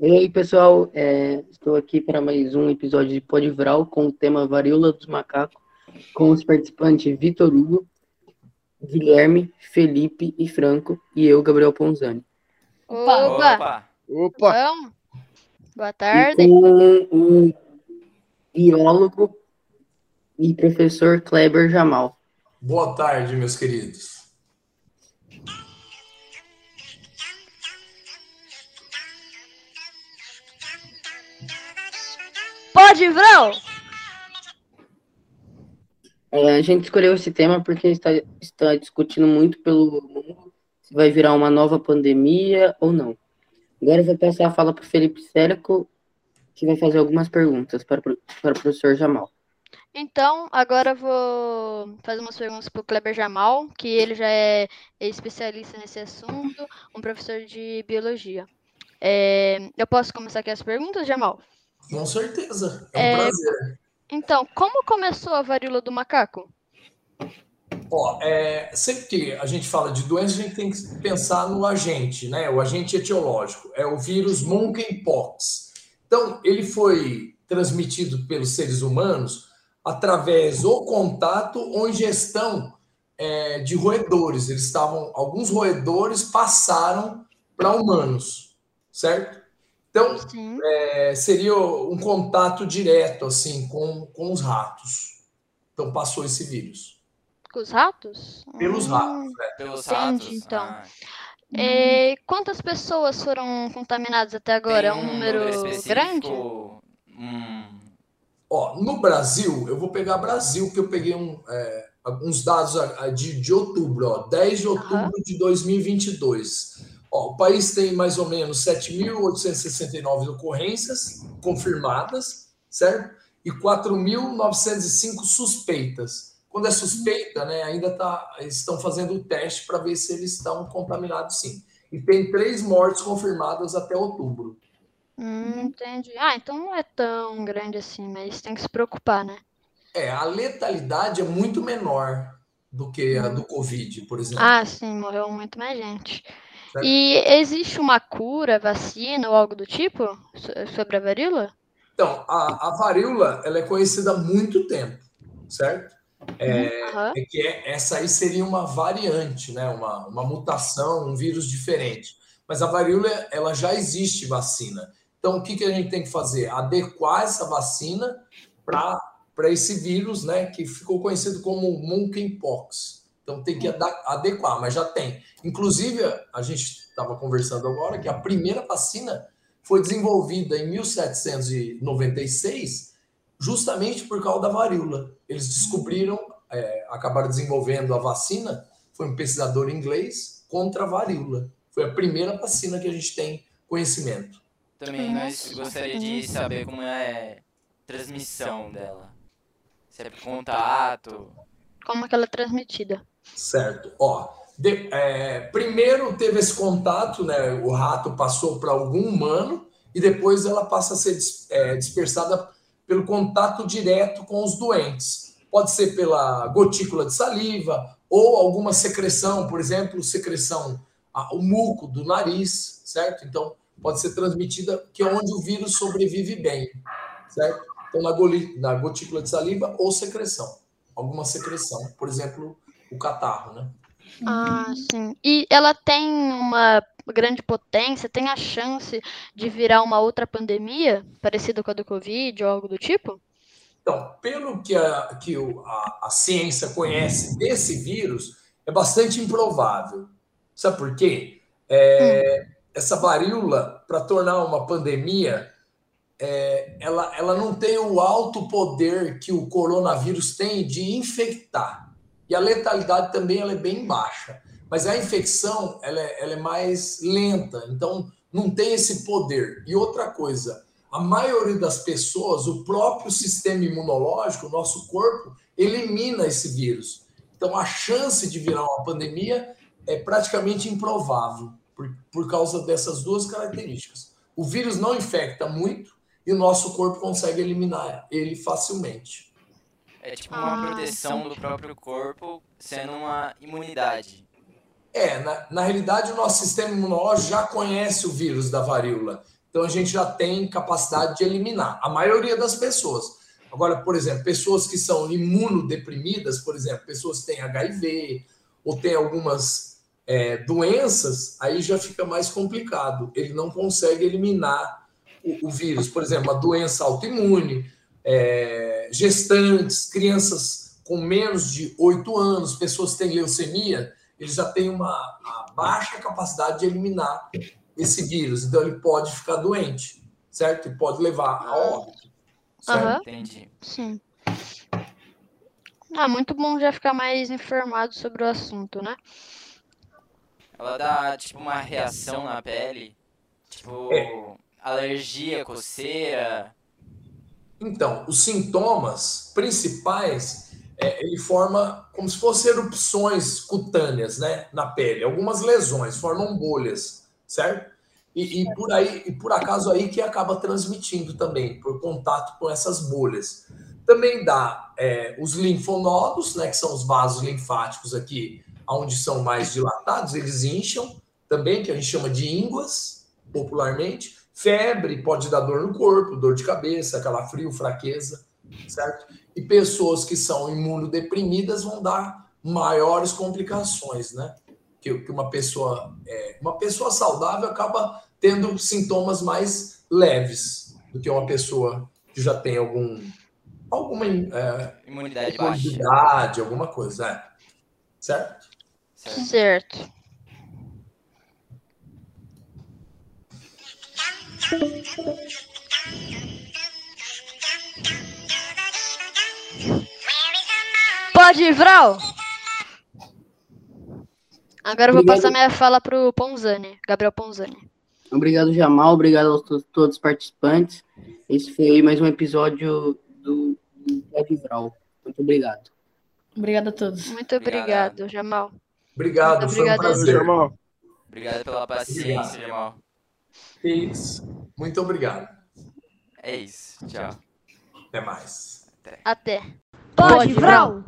E aí, pessoal, é, estou aqui para mais um episódio de Podvral com o tema Varíola dos Macacos, com os participantes Vitor Hugo, Guilherme, Felipe e Franco, e eu, Gabriel Ponzani. Opa! Opa! Opa! Então, boa E tarde. com o biólogo e professor Kleber Jamal. Boa tarde, meus queridos. É, a gente escolheu esse tema porque está, está discutindo muito pelo mundo se vai virar uma nova pandemia ou não. Agora eu vou passar a fala para o Felipe Sérico, que vai fazer algumas perguntas para, para o professor Jamal. Então, agora eu vou fazer umas perguntas para o Kleber Jamal, que ele já é especialista nesse assunto, um professor de biologia. É, eu posso começar aqui as perguntas, Jamal? Com certeza. É um É, prazer. Então, como começou a varíola do macaco? Ó, é, sempre que a gente fala de doença, a gente tem que pensar no agente, né? O agente etiológico. É o vírus monkeypox. Então, ele foi transmitido pelos seres humanos através ou contato ou ingestão é, de roedores. Eles estavam, alguns roedores passaram para humanos, certo? Então, Sim. é, seria um contato direto assim com, com os ratos. Então passou esse vírus Com os ratos? pelos Hum, ratos. né? Pelos Entendi, ratos? então. Ah, é, quantas pessoas foram contaminadas até agora? É tem um número grande? Hum, Ó, no Brasil, eu vou pegar Brasil, que eu peguei um, é, alguns dados a- a de, de outubro, ó, 10 de outubro Aham. de 2022. Ó, o país tem mais ou menos 7.869 ocorrências confirmadas, certo? E 4.905 suspeitas. Quando é suspeita, né, ainda tá, estão fazendo o teste para ver se eles estão contaminados sim. E tem três mortes confirmadas até outubro. Hum, entendi. Ah, então não é tão grande assim, mas tem que se preocupar, né? É, a letalidade é muito menor do que a do Covid, por exemplo. Ah, sim, morreu muito mais gente. Certo. E existe uma cura, vacina ou algo do tipo so- sobre a varíola? Então, a, a varíola ela é conhecida há muito tempo, certo? É, Aham. é que é- essa aí seria uma variante, né? uma, uma mutação, um vírus diferente. Mas a varíola ela já existe vacina. Então, o que, que a gente tem que fazer? Adequar essa vacina para esse vírus, né? Que ficou conhecido como monkeypox. Então, tem que ada- adequar, mas já tem. Inclusive, a gente estava conversando agora que a primeira vacina foi desenvolvida em 1796, justamente por causa da varíola. Eles descobriram, é, acabaram desenvolvendo a vacina, foi um pesquisador inglês, contra a varíola. Foi a primeira vacina que a gente tem conhecimento. também nós gostaria de saber como é a transmissão dela. Se é por contato. Como que ela é transmitida? Certo. Ó, de- é, primeiro teve esse contato, né? O rato passou para algum humano e depois ela passa a ser dis- é, dispersada pelo contato direto com os doentes. Pode ser pela gotícula de saliva ou alguma secreção, por exemplo, secreção, a- o muco do nariz, certo? Então pode ser transmitida, que é onde o vírus sobrevive bem, certo? Então na, goli- na gotícula de saliva ou secreção, alguma secreção, por exemplo, o catarro, né? Ah, sim. E ela tem uma grande potência, tem a chance de virar uma outra pandemia, parecida com a do Covid ou algo do tipo? Então, pelo que a, que o- a, a ciência conhece desse vírus, é bastante improvável. Sabe por quê? É, Essa varíola, para tornar uma pandemia, é, ela, ela não tem o alto poder que o coronavírus tem de infectar. E a letalidade também ela é bem baixa. Mas a infecção ela é, ela é mais lenta, então não tem esse poder. E outra coisa, a maioria das pessoas, o próprio sistema imunológico, o nosso corpo, elimina esse vírus. Então a chance de virar uma pandemia é praticamente improvável, por, por causa dessas duas características. O vírus não infecta muito e o nosso corpo consegue eliminar ele facilmente. É tipo uma Ah, proteção do próprio corpo sendo uma imunidade. É, na, na realidade, o nosso sistema imunológico já conhece o vírus da varíola. Então a gente já tem capacidade de eliminar a maioria das pessoas. Agora, por exemplo, pessoas que são imunodeprimidas, por exemplo, pessoas que têm HIV ou têm algumas é, doenças, aí já fica mais complicado. Ele não consegue eliminar o, o vírus. Por exemplo, uma doença autoimune, é, gestantes, crianças com menos de 8 anos, pessoas que têm leucemia, eles já têm uma baixa capacidade de eliminar esse vírus. Então, ele pode ficar doente, certo? E pode levar a óbito. Certo? Aham. Entendi. Sim. Ah, muito bom já ficar mais informado sobre o assunto, né? Ela dá, tipo, uma reação na pele. Tipo, É. alergia, coceira. Então, os sintomas principais, é, ele forma como se fossem erupções cutâneas, né, na pele. Algumas lesões formam bolhas, certo? E, e por aí, e por acaso aí que acaba transmitindo também por contato com essas bolhas. Também dá é, os linfonodos, né, que são os vasos linfáticos aqui, onde são mais dilatados, eles incham, também que a gente chama de ínguas, popularmente. Febre pode dar dor no corpo, dor de cabeça, calafrio, fraqueza, certo? E pessoas que são imunodeprimidas vão dar maiores complicações, né? Que, que uma pessoa, é, uma pessoa saudável acaba tendo sintomas mais leves do que uma pessoa que já tem algum alguma é, Imunidade baixa. comorbidade, alguma coisa, é. certo? Certo? Certo. Pode ir, Vral! Agora eu vou Obrigado. passar minha fala pro Ponzani, Gabriel Ponzani. Obrigado, Jamal. Obrigado a to- todos os participantes. Esse foi mais um episódio do, Pode Vral. Muito obrigado. Obrigada a todos. Muito Obrigado. obrigado, Jamal. Obrigado, Muito foi um prazer. Jamal. Obrigado pela paciência, Jamal. Isso. Muito obrigado. É isso. Tchau. Até mais. Até. Pode, Vral!